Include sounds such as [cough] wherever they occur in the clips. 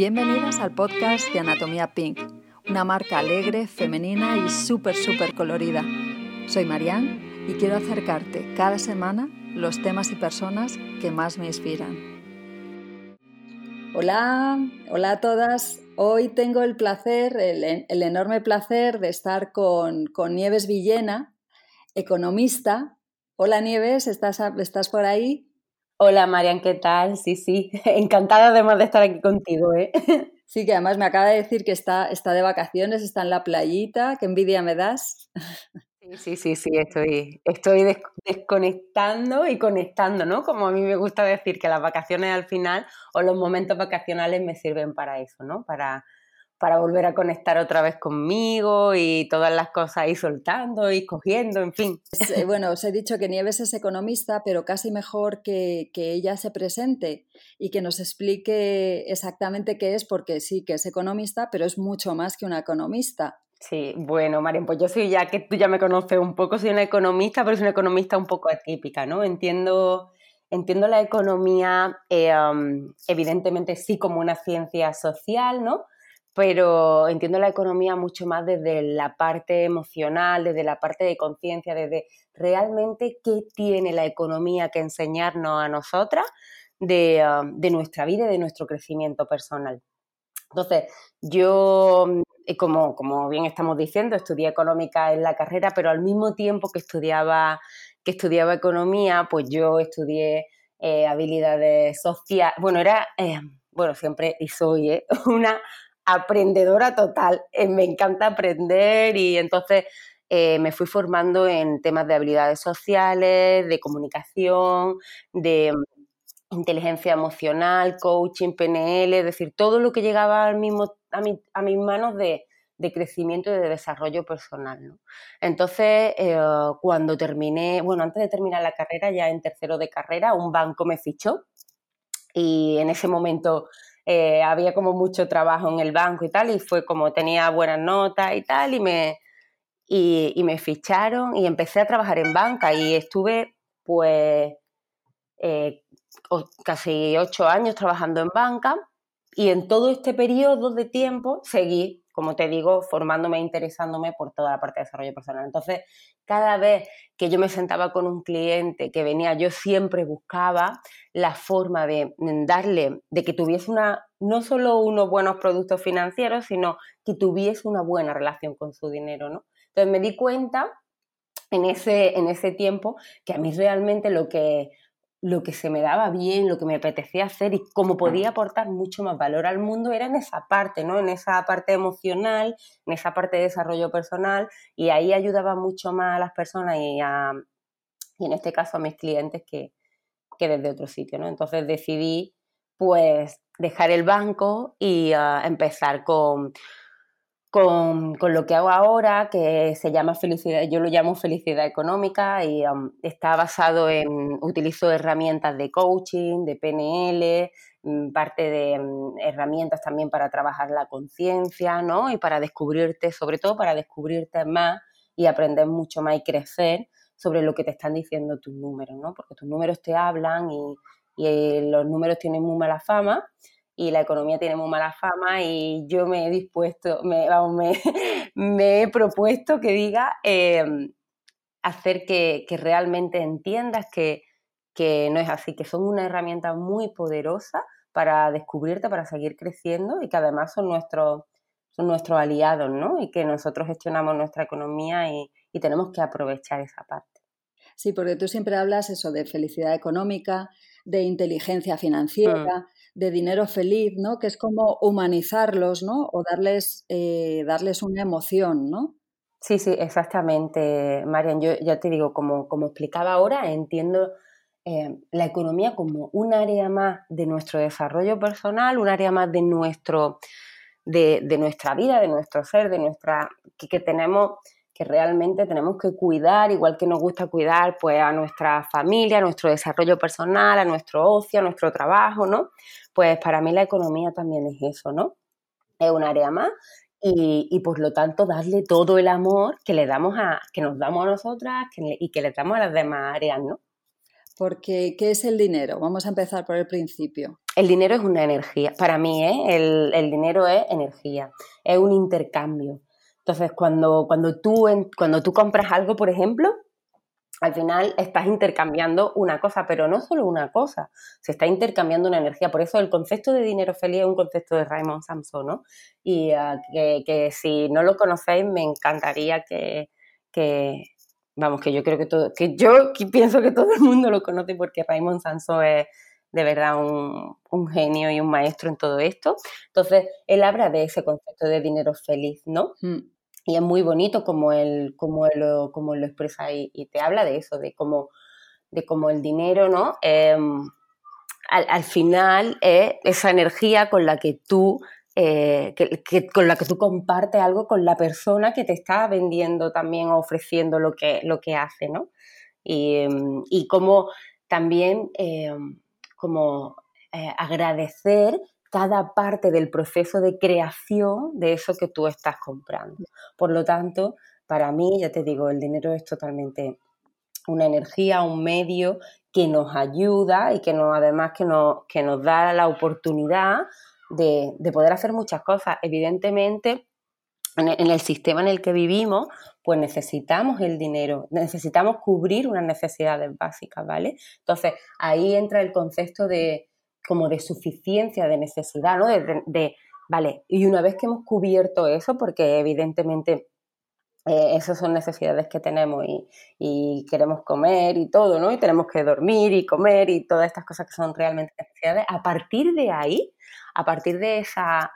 Bienvenidas al podcast de Anatomía Pink, una marca alegre, femenina y súper, súper colorida. Soy Marianne y quiero acercarte cada semana los temas y personas que más me inspiran. Hola, hola a todas. Hoy tengo el placer, el, enorme placer de estar con, con, Nieves Villena, economista. Hola Nieves, ¿estás, ¿estás por ahí? Hola Marian, ¿qué tal? Sí, sí, [laughs] encantada además de estar aquí contigo. ¿eh? [laughs] Sí, que además me acaba de decir que está, está de vacaciones, está en la playita, qué envidia me das. Sí, sí, sí, estoy, estoy desconectando y conectando, ¿no? Como a mí me gusta decir que las vacaciones al final o los momentos vacacionales me sirven para eso, ¿no? Para, para volver a conectar otra vez conmigo y todas las cosas ir soltando y cogiendo, en fin. Eh, bueno, os he dicho que Nieves es economista, pero casi mejor que, que, ella se presente y que nos explique exactamente qué es, porque sí que es economista, pero es mucho más que una economista. Sí, bueno, Marian, pues yo soy ya que tú ya me conoces un poco, soy una economista, pero soy una economista un poco atípica, ¿no? Entiendo, entiendo la economía, eh, um, evidentemente sí como una ciencia social, ¿no? Pero entiendo la economía mucho más desde la parte emocional, desde la parte de conciencia, desde realmente qué tiene la economía que enseñarnos a nosotras de, um, nuestra vida y de nuestro crecimiento personal. Entonces, yo, eh, como, como bien estamos diciendo, estudié económica en la carrera, pero al mismo tiempo que estudiaba, que estudiaba economía, pues yo estudié eh, habilidades sociales. Bueno, era, eh, bueno, siempre y soy [laughs] una aprendedora total. Eh, me encanta aprender y entonces eh, me fui formando en temas de habilidades sociales, de comunicación, de mm, inteligencia emocional, coaching, PNL, es decir, todo lo que llegaba al mismo, a, a mis manos de, crecimiento y de desarrollo personal. Entonces, eh, cuando terminé, bueno, antes de terminar la carrera, ya en tercero de carrera, un banco me fichó y en ese momento eh, había como mucho trabajo en el banco y tal, y fue como tenía buenas notas y tal, y me, y, me ficharon y empecé a trabajar en banca y estuve pues eh, casi ocho años trabajando en banca y en todo este periodo de tiempo seguí como te digo, formándome e interesándome por toda la parte de desarrollo personal. Entonces, cada vez que yo me sentaba con un cliente que venía, yo siempre buscaba la forma de darle, de que tuviese una, no solo unos buenos productos financieros, sino que tuviese una buena relación con su dinero, ¿no? Entonces me di cuenta en ese, en ese tiempo que a mí realmente lo que, lo que se me daba bien, lo que me apetecía hacer y cómo podía aportar mucho más valor al mundo era en esa parte, ¿no? En esa parte emocional, en esa parte de desarrollo personal y ahí ayudaba mucho más a las personas y, a, y en este caso a mis clientes que, que desde otro sitio, ¿no? Entonces decidí pues dejar el banco y ah, empezar con con, lo que hago ahora, que se llama felicidad, yo lo llamo felicidad económica y um, está basado en, utilizo herramientas de coaching, de PNL, mm, parte de mm, herramientas también para trabajar la conciencia, ¿no? Y para descubrirte, sobre todo para descubrirte más y aprender mucho más y crecer sobre lo que te están diciendo tus números, ¿no? Porque tus números te hablan y, y eh, los números tienen muy mala fama y la economía tiene muy mala fama y yo me he dispuesto, me, [laughs] me, he propuesto que diga em, hacer que, realmente entiendas que, no es así, que son una herramienta muy poderosa para descubrirte, para seguir creciendo y que además son nuestros son aliados, ¿no? Y que nosotros gestionamos nuestra economía y, y tenemos que aprovechar esa parte. Sí, porque tú siempre hablas eso de felicidad económica, de inteligencia financiera, mm de dinero feliz, ¿no? Que es como humanizarlos, ¿no? O darles, eh, darles una emoción, ¿no? Sí, sí, exactamente, Marian. Yo ya te digo, como, como explicaba ahora, entiendo eh, la economía como un área más de nuestro desarrollo personal, un área más de nuestro, de, de nuestra vida, de nuestro ser, de nuestra, que, que tenemos que realmente tenemos que cuidar, igual que nos gusta cuidar pues a nuestra familia, a nuestro desarrollo personal, a nuestro ocio, a nuestro trabajo, ¿no? Pues para mí la economía también es eso, ¿no? Es un área más y, por lo tanto darle todo el amor que le damos a, que nos damos a nosotras y que le damos a las demás áreas, ¿no? Porque, ¿qué es el dinero? Vamos a empezar por el principio. El dinero es una energía. Para mí, ¿eh? el, dinero es energía, es un intercambio. Entonces, cuando, cuando, tú, cuando tú compras algo, por ejemplo, al final estás intercambiando una cosa, pero no solo una cosa, se está intercambiando una energía. Por eso el concepto de dinero feliz es un concepto de Raymond Samson, ¿no? Y ah, que, si no lo conocéis, me encantaría que, vamos, que yo creo que todo, que yo pienso que todo el mundo lo conoce porque Raymond Samson es de verdad un, genio y un maestro en todo esto. Entonces, él habla de ese concepto de dinero feliz, ¿no? Mm y es muy bonito como él, como lo, como lo expresa y, te habla de eso, de cómo, de cómo el dinero, ¿no? Em, al, final es esa energía con la que tú, eh, que, con la que tú compartes algo con la persona que te está vendiendo también o ofreciendo lo que, lo que hace, ¿no? Y, em, y también em, como eh, agradecer cada parte del proceso de creación de eso que tú estás comprando. Por lo tanto, para mí, ya te digo, el dinero es totalmente una energía, un medio que nos ayuda y que nos, además que nos, que nos da la oportunidad de, poder hacer muchas cosas. Evidentemente, en el, sistema en el que vivimos, pues necesitamos el dinero, necesitamos cubrir unas necesidades básicas, ¿vale? Entonces, ahí entra el concepto de, como de suficiencia, de necesidad, ¿no? De, vale, y una vez que hemos cubierto eso, porque evidentemente eh, esas son necesidades que tenemos y, queremos comer y todo, ¿no? Y tenemos que dormir y comer y todas estas cosas que son realmente necesidades. A partir de ahí, a partir de esa,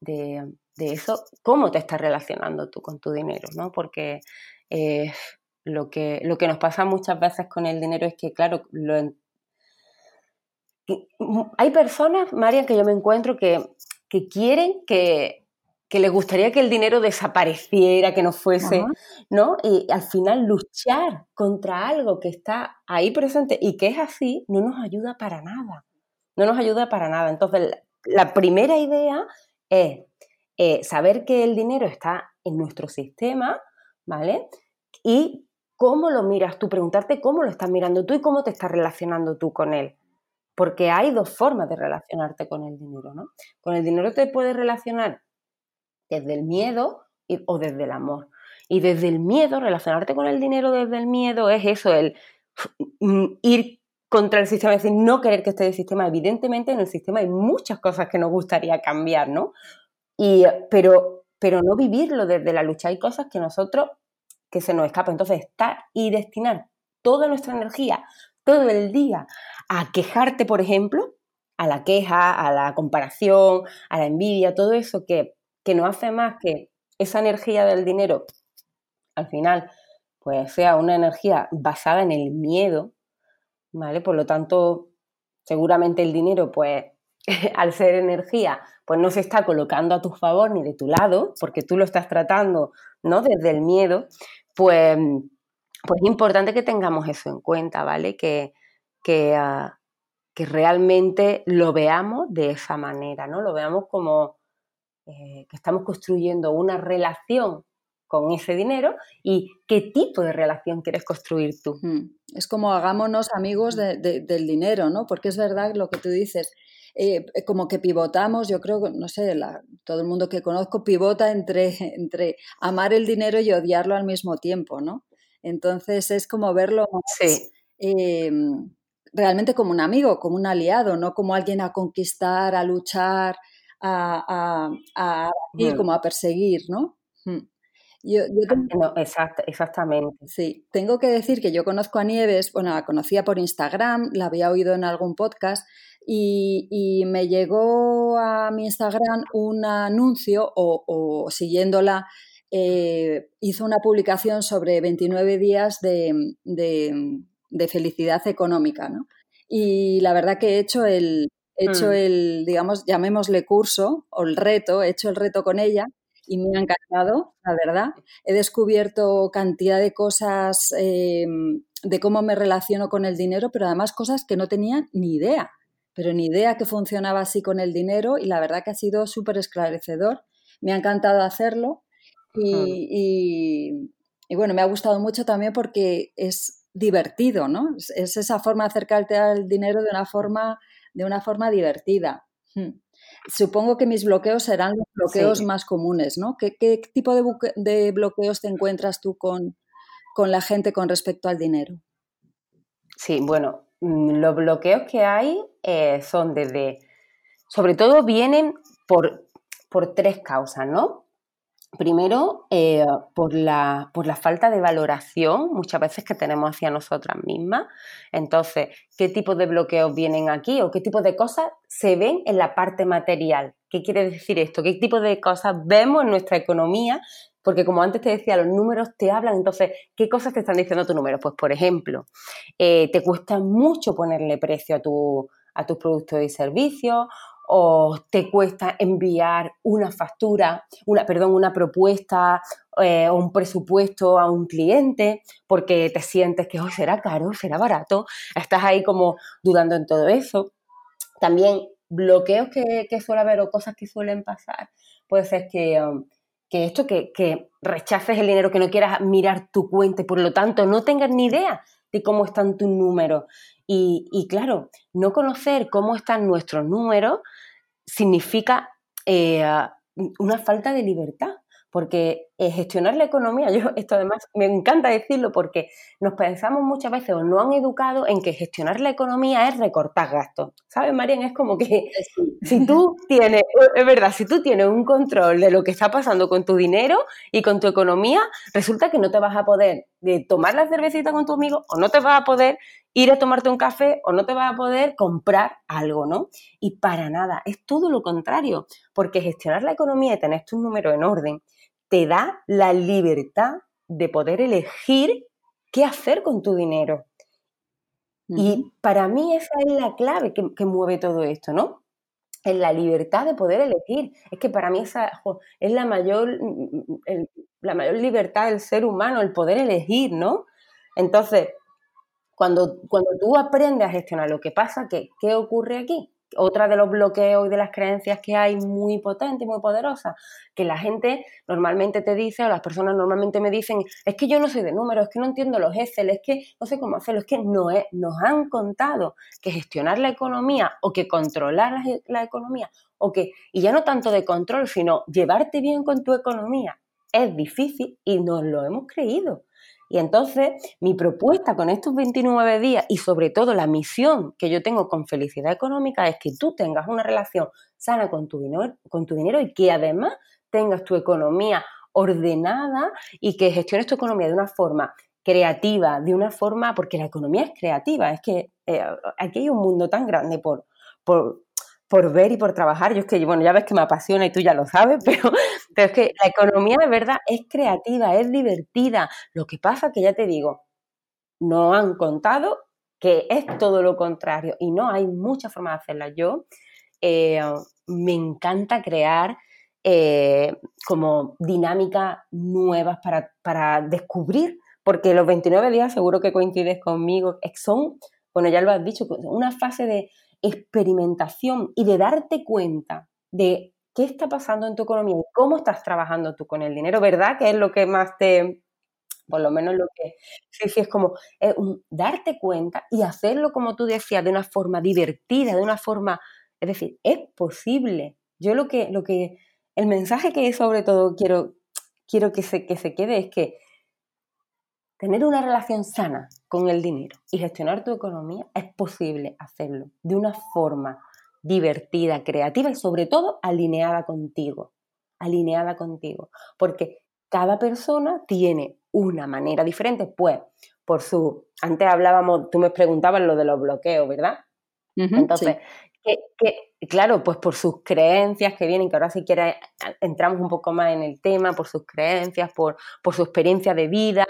de, eso, ¿cómo te estás relacionando tú con tu dinero, ¿no? Porque eh, lo, que, lo que nos pasa muchas veces con el dinero es que, claro, lo, hay personas, María, que yo me encuentro que, quieren que, que les gustaría que el dinero desapareciera, que no fuese, ¿no? Y al final luchar contra algo que está ahí presente y que es así, no nos ayuda para nada. No nos ayuda para nada. Entonces, la primera idea es eh, saber que el dinero está en nuestro sistema, ¿vale? Y cómo lo miras tú, preguntarte cómo lo estás mirando tú y cómo te estás relacionando tú con él. Porque hay dos formas de relacionarte con el dinero, ¿no? Con el dinero te puedes relacionar desde el miedo o desde el amor. Y desde el miedo, relacionarte con el dinero desde el miedo es eso, el mm, ir contra el sistema, es decir, no querer que esté el sistema. Evidentemente en el sistema hay muchas cosas que nos gustaría cambiar, ¿no? Y, pero, pero no vivirlo desde la lucha. Hay cosas que nosotros, que se nos escapan. Entonces, estar y destinar toda nuestra energía, todo el día a quejarte, por ejemplo, a la queja, a la comparación, a la envidia, todo eso que, que no hace más que esa energía del dinero, al final, pues sea una energía basada en el miedo, ¿vale? Por lo tanto, seguramente el dinero, pues, [laughs] al ser energía, pues no se está colocando a tu favor ni de tu lado, porque tú lo estás tratando, ¿no? Desde el miedo, pues pues es importante que tengamos eso en cuenta, ¿vale? Que, que, ah, que realmente lo veamos de esa manera, ¿no? Lo veamos como eh, que estamos construyendo una relación con ese dinero y qué tipo de relación quieres construir tú. Es como hagámonos amigos del dinero, ¿no? Porque es verdad lo que tú dices. Eh, como que pivotamos, yo creo, no sé, todo el mundo que conozco pivota entre, [laughs] entre amar el dinero y odiarlo al mismo tiempo, ¿no? Entonces es como verlo em, realmente como un amigo, como un aliado, no como alguien a conquistar, a luchar, a, ir como a perseguir, ¿no? Hmm. exactamente. Sí, tengo que decir que yo conozco a Nieves, bueno, la conocía por Instagram, la había oído en algún podcast y, me llegó a mi Instagram un anuncio o, o siguiéndola eh, hizo una publicación sobre 29 días de, felicidad económica, ¿no? Y la verdad que he hecho el, hecho mm. el, digamos, llamémosle curso o el reto, he hecho el reto con ella y me ha encantado, la verdad. He descubierto cantidad de cosas eh, de cómo me relaciono con el dinero, pero además cosas que no tenía ni idea, pero ni idea que funcionaba así con el dinero y la verdad que ha sido súper esclarecedor. Me ha encantado hacerlo y, bueno, me ha gustado mucho también porque es divertido, ¿no? Es esa forma de acercarte al dinero de una forma, de una forma divertida. Hmm. Supongo que mis bloqueos serán los bloqueos más comunes, ¿no? ¿Qué, tipo de, bloqueos te encuentras tú con, la gente con respecto al dinero? Sí, bueno, mm, los bloqueos que hay eh, son desde, sobre todo vienen por, por tres causas, ¿no? Primero, eh, por, la, por, la, falta de valoración muchas veces que tenemos hacia nosotras mismas. Entonces, ¿qué tipo de bloqueos vienen aquí o qué tipo de cosas se ven en la parte material? ¿Qué quiere decir esto? ¿Qué tipo de cosas vemos en nuestra economía? Porque como antes te decía, los números te hablan, entonces, ¿qué cosas te están diciendo tus números? Pues, por ejemplo, eh, te cuesta mucho ponerle precio a, tu, a tus productos y servicios o te cuesta enviar una factura, una, perdón, una propuesta eh, o un presupuesto a un cliente porque te sientes que hoy será caro, será barato, estás ahí como dudando en todo eso. También bloqueos que, suele haber o cosas que suelen pasar, puede ser que, um, esto, que, que rechaces el dinero, que no quieras mirar tu cuenta y por lo tanto no tengas ni idea de cómo están tus números. Y, claro, no conocer cómo están nuestros números significa eh, una falta de libertad porque eh, gestionar la economía, [laughs] yo esto además me encanta decirlo porque nos pensamos muchas veces o no han educado en que gestionar la economía es recortar gastos. ¿Sabes, Marian? Es como que [laughs] si tú tienes, es verdad, si tú tienes un control de lo que está pasando con tu dinero y con tu economía, resulta que no te vas a poder de tomar la cervecita con tu amigo o no te vas a poder ir a tomarte un café o no te vas a poder comprar algo, ¿no? Y para nada, es todo lo contrario, porque gestionar la economía y tener tus números en orden te da la libertad de poder elegir qué hacer con tu dinero. Y para mí esa es la clave que, mueve todo esto, ¿no? Es la libertad de poder elegir. Es que para mí esa es la mayor, la mayor libertad del ser humano, el poder elegir, ¿no? Entonces, cuando, cuando tú aprendes a gestionar lo que pasa, ¿qué, ¿qué ocurre aquí? Otra de los bloqueos y de las creencias que hay muy potente y muy poderosa, que la gente normalmente te dice, o las personas normalmente me dicen, es que yo no soy de números, es que no entiendo los Excel, es que no sé cómo hacerlo, es que no nos han contado que gestionar la economía o que controlar la, la economía, o que, y ya no tanto de control, sino llevarte bien con tu economía, es difícil y nos lo hemos creído. Y entonces mi propuesta con estos 29 días y sobre todo la misión que yo tengo con felicidad económica es que tú tengas una relación sana con tu dinero, con tu dinero y que además tengas tu economía ordenada y que gestiones tu economía de una forma creativa, de una forma, porque la economía es creativa, es que eh, aquí hay un mundo tan grande por, por, por ver y por trabajar. Yo es que, bueno, ya ves que me apasiona y tú ya lo sabes, [laughs] pero, pero es que la economía de verdad es creativa, es divertida. Lo que pasa que ya te digo, no han contado que es todo lo contrario y no hay muchas formas de hacerla. Yo eh, me encanta crear eh, como dinámicas nuevas para, para descubrir, porque los 29 días seguro que coincides conmigo, son, bueno, ya lo has dicho, una fase de experimentación y de darte cuenta de qué está pasando en tu economía y cómo estás trabajando tú con el dinero, ¿verdad? Que es lo que más te, por lo menos lo que sí, sí, es como darte cuenta y hacerlo, como tú decías, de una forma divertida, de una forma, es decir, es posible. Yo lo que, lo que, el mensaje que sobre todo quiero, quiero que se, que se quede es que tener una relación sana con el dinero y gestionar tu economía es posible hacerlo de una forma divertida, creativa y sobre todo alineada contigo, alineada contigo, porque cada persona tiene una manera diferente, pues por su, antes hablábamos, tú me preguntabas lo de los bloqueos, ¿verdad? Entonces, que, claro, pues por sus creencias que vienen, que ahora si quieres entramos un poco más en el tema, por sus creencias, por, por su experiencia de vida,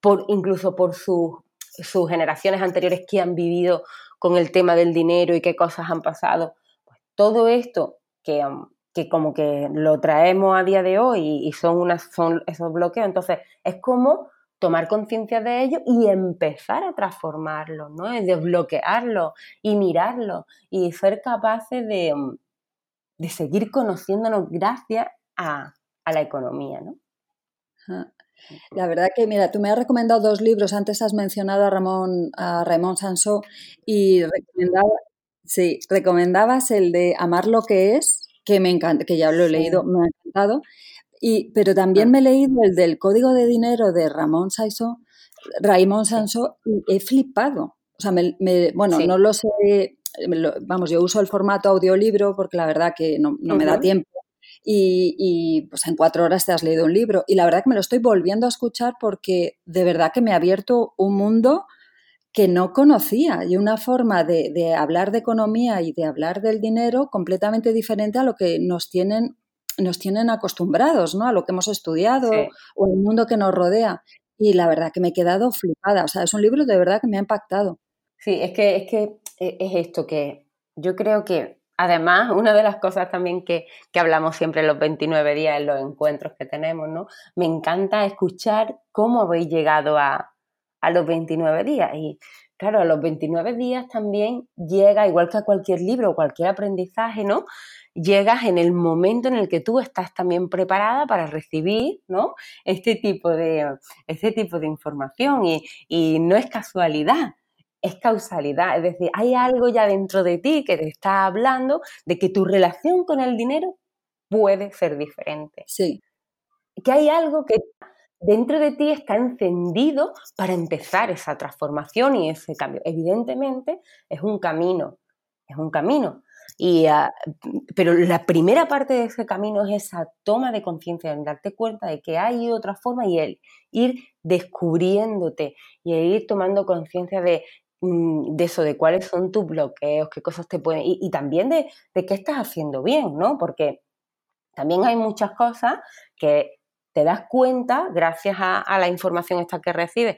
por incluso por sus, sus generaciones anteriores que han vivido con el tema del dinero y qué cosas han pasado. Pues todo esto que, que como que lo traemos a día de hoy y son, unas, son esos bloqueos, entonces es como tomar conciencia de ello y empezar a transformarlo, ¿no? Desbloquearlo y mirarlo y ser capaces de, mm, seguir conociéndonos gracias a, la economía, ¿no? La verdad que, mira, tú me has recomendado dos libros. Antes has mencionado a Ramón, a Raymond Sansó y sí, recomendabas el de Amar lo que es, que me encanta, que ya lo he leído, me ha encantado. Y, pero también me he leído el del Código de Dinero de Ramón Sansó, Raymond Sansó, y he flipado. O sea, me, bueno, no lo sé, vamos, yo uso el formato audiolibro porque la verdad que no, me da tiempo. Y, pues en cuatro horas te has leído un libro. Y la verdad que me lo estoy volviendo a escuchar porque de verdad que me ha abierto un mundo que no conocía. Y una forma de, hablar de economía y de hablar del dinero completamente diferente a lo que nos tienen, nos tienen acostumbrados, ¿no? A lo que hemos estudiado o el mundo que nos rodea. Y la verdad que me he quedado flipada. O sea, es un libro de verdad que me ha impactado. Sí, es que es, que e, es esto que yo creo que Además, una de las cosas también que, hablamos siempre en los 29 días, en los encuentros que tenemos, ¿no? Me encanta escuchar cómo habéis llegado a, los 29 días. Y claro, a los 29 días también llega, igual que a cualquier libro o cualquier aprendizaje, ¿no? Llegas en el momento en el que tú estás también preparada para recibir, ¿no? Este tipo de, este tipo de información. Y, y no es casualidad es causalidad, es decir, hay algo ya dentro de ti que te está hablando de que tu relación con el dinero puede ser diferente. Sí. Que hay algo que dentro de ti está encendido para empezar esa transformación y ese cambio. Evidentemente es un camino, es un camino. Y, ah, pero la primera parte de ese camino es esa toma de conciencia, en darte cuenta de que hay otra forma y el ir descubriéndote y ir tomando conciencia de Mm, de eso, de cuáles son tus bloqueos, qué cosas te pueden... Y, también de, qué estás haciendo bien, ¿no? Porque también hay muchas cosas que te das cuenta gracias a, la información esta que recibes.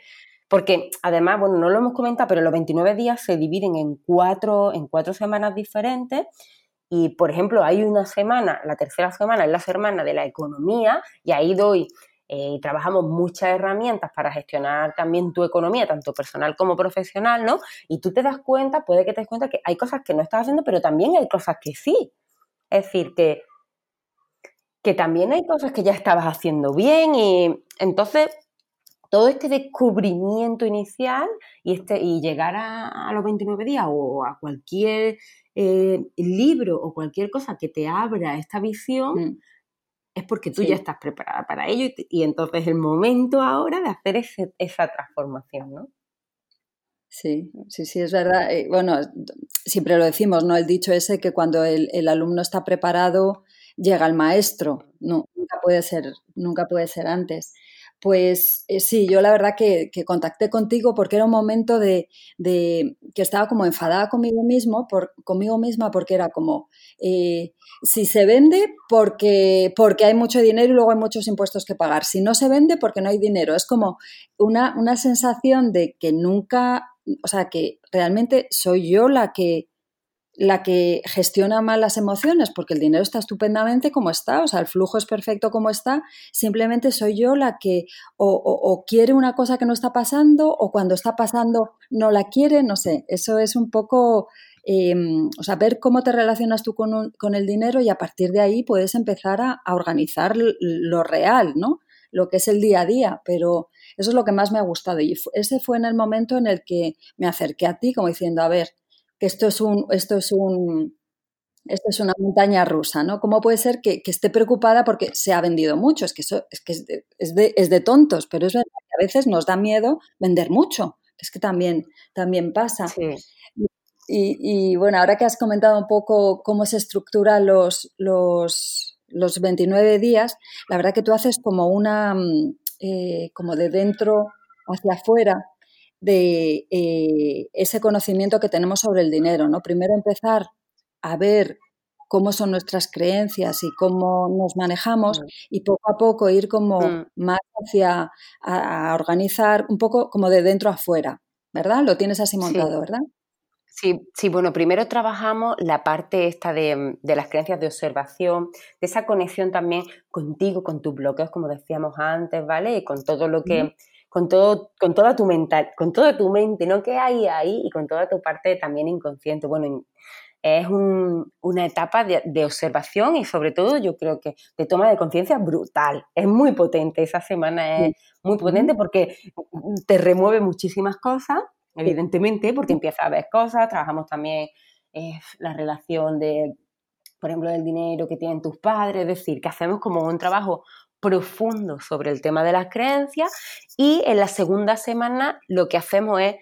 Porque además, bueno, no lo hemos comentado, pero los 29 días se dividen en cuatro, en cuatro semanas diferentes. Y, por ejemplo, hay una semana, la tercera semana es la semana de la economía, y ahí doy eh, trabajamos muchas herramientas para gestionar también tu economía, tanto personal como profesional, ¿no? Y tú te das cuenta, puede que te des cuenta que hay cosas que no estás haciendo, pero también hay cosas que sí. Es decir, que, que también hay cosas que ya estabas haciendo bien y entonces todo este descubrimiento inicial y, este, y llegar a, los 29 días o a cualquier eh, libro o cualquier cosa que te abra esta visión, mm es porque tú ya estás preparada para ello y, entonces es el momento ahora de hacer esa transformación, ¿no? Sí, sí, sí, es verdad. Eh, bueno, siempre lo decimos, ¿no? El dicho ese que cuando el, el alumno está preparado, llega el maestro. No, nunca puede ser, nunca puede ser antes. Pues eh, sí, yo la verdad que, contacté contigo porque era un momento de, que estaba como enfadada conmigo mismo, por, conmigo misma, porque era como eh, si se vende porque, porque hay mucho dinero y luego hay muchos impuestos que pagar. Si no se vende porque no hay dinero. Es como una, una sensación de que nunca, o sea, que realmente soy yo la que la que gestiona mal las emociones, porque el dinero está estupendamente como está, o sea, el flujo es perfecto como está, simplemente soy yo la que o, quiere una cosa que no está pasando o cuando está pasando no la quiere, no sé, eso es un poco, em, o sea, ver cómo te relacionas tú con, con, el dinero y a partir de ahí puedes empezar a, a organizar lo real, ¿no? lo que es el día a día, pero eso es lo que más me ha gustado y ese fue en el momento en el que me acerqué a ti como diciendo, a ver, que esto es un, esto es un, esto es una montaña rusa, ¿no? ¿Cómo puede ser que, esté preocupada porque se ha vendido mucho? Es que eso es, que es, de, es, de, tontos, pero es verdad que a veces nos da miedo vender mucho, es que también, también pasa. Y, bueno, ahora que has comentado un poco cómo se estructuran los, los, los 29 días, la verdad que tú haces como una, mm, eh, como de dentro hacia afuera, de eh, ese conocimiento que tenemos sobre el dinero, ¿no? Primero empezar a ver cómo son nuestras creencias y cómo nos manejamos mm. y poco a poco ir como mm. más hacia a, organizar un poco como de dentro a fuera, ¿verdad? Lo tienes así montado, ¿verdad? Sí, sí, bueno, primero trabajamos la parte esta de, de, las creencias de observación, de esa conexión también contigo, con tus bloqueos, como decíamos antes, ¿vale? Y con todo lo que con, todo, con toda tu mental, con toda tu mente, ¿no? Que hay ahí y con toda tu parte también inconsciente. Bueno, es una etapa de, observación y sobre todo yo creo que de toma de conciencia brutal. Es muy potente, esa semana es muy potente porque te remueve muchísimas cosas, evidentemente, porque empiezas a ver cosas, trabajamos también eh, la relación de, por ejemplo, del dinero que tienen tus padres, es decir, que hacemos como un trabajo profundo sobre el tema de las creencias y en la segunda semana lo que hacemos es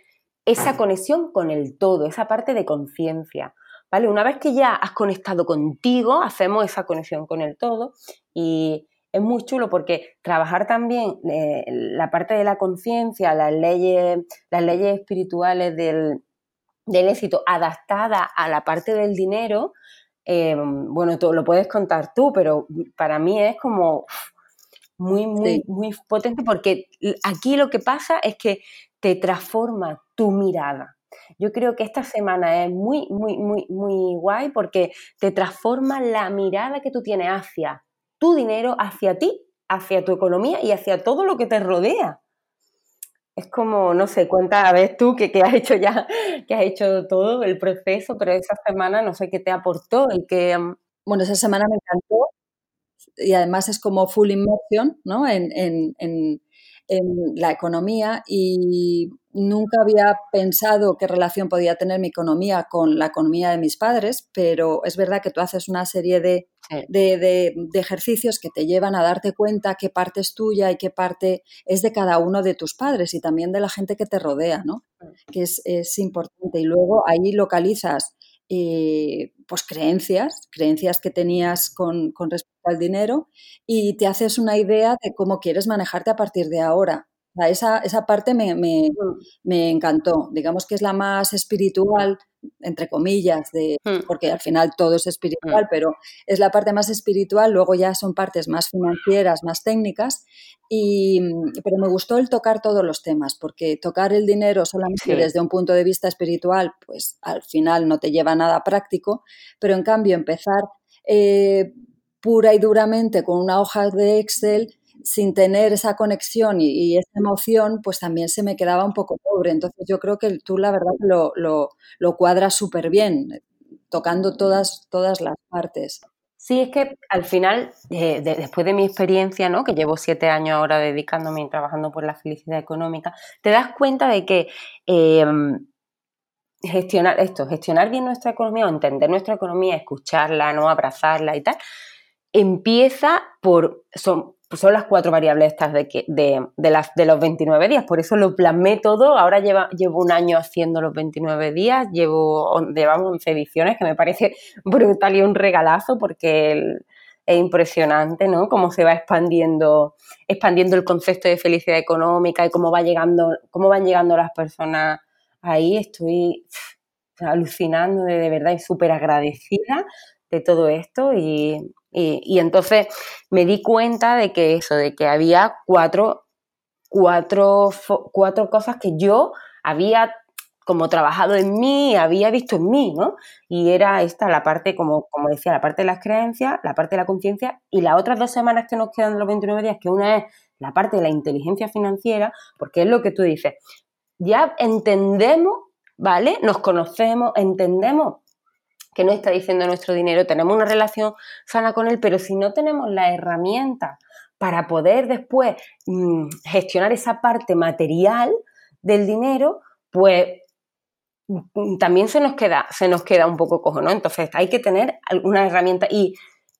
esa conexión con el todo, esa parte de conciencia. ¿Vale? Una vez que ya has conectado contigo, hacemos esa conexión con el todo y es muy chulo porque trabajar también eh, la parte de la conciencia, las leyes, las leyes espirituales del, éxito adaptada a la parte del dinero, eh, bueno, tú, lo puedes contar tú, pero para mí es como muy, muy, muy potente porque aquí lo que pasa es que te transforma tu mirada. Yo creo que esta semana es muy, muy, muy, muy guay porque te transforma la mirada que tú tienes hacia tu dinero, hacia ti, hacia tu economía y hacia todo lo que te rodea. Es como, no sé, cuenta a ver tú que, que, has hecho ya, que has hecho todo el proceso, pero esa semana no sé qué te aportó y que... Mm, bueno, esa semana me encantó y además es como full immersion ¿no? en, en la economía y nunca había pensado qué relación podía tener mi economía con la economía de mis padres, pero es verdad que tú haces una serie de, de, ejercicios que te llevan a darte cuenta qué parte es tuya y qué parte es de cada uno de tus padres y también de la gente que te rodea, ¿no? Mm. Que es, es importante. Y luego ahí localizas eh, pues creencias, creencias que tenías con, con, respecto al dinero y te haces una idea de cómo quieres manejarte a partir de ahora esa, esa parte me, me, mm. me, encantó. Digamos que es la más espiritual, entre comillas, de, mm. porque al final todo es espiritual, mm. pero es la parte más espiritual. Luego ya son partes más financieras, más técnicas. Y, pero me gustó el tocar todos los temas, porque tocar el dinero solamente desde un punto de vista espiritual, pues al final no te lleva a nada práctico. Pero en cambio, empezar eh, pura y duramente con una hoja de Excel sin tener esa conexión y, esa emoción, pues también se me quedaba un poco pobre. Entonces yo creo que tú la verdad lo, lo, lo cuadras súper bien, tocando todas, todas las partes. Sí, es que al final, después de mi experiencia, ¿no? que llevo siete años ahora dedicándome y trabajando por la felicidad económica, te das cuenta de que em, gestionar esto, gestionar bien nuestra economía o entender nuestra economía, escucharla, no abrazarla y tal, empieza por, son, pues son las cuatro variables estas de, que, de, de, los 29 días. Por eso lo plasmé todo. Ahora lleva, llevo un año haciendo los 29 días. Llevo, llevamos 11 ediciones, que me parece [laughs] brutal y un regalazo porque es impresionante, ¿no? Cómo se va expandiendo, expandiendo el concepto de felicidad económica y cómo va llegando, cómo van llegando las personas ahí. Estoy alucinando de, de verdad y súper agradecida de todo esto y, y, entonces me di cuenta de que eso, de que había cuatro, cuatro, cuatro cosas que yo había como trabajado en mí, había visto en mí, ¿no? Y era esta la parte, como, como decía, la parte de las creencias, la parte de la conciencia y las otras dos semanas que nos quedan de los 29 días, que una es la parte de la inteligencia financiera, porque es lo que tú dices, ya entendemos, ¿vale? Nos conocemos, entendemos que no está diciendo nuestro dinero, tenemos una relación sana con él, pero si no tenemos la herramienta para poder después mm, gestionar esa parte material del dinero, pues mm, también se nos queda, se nos queda un poco cojo, ¿no? Entonces hay que tener alguna herramienta y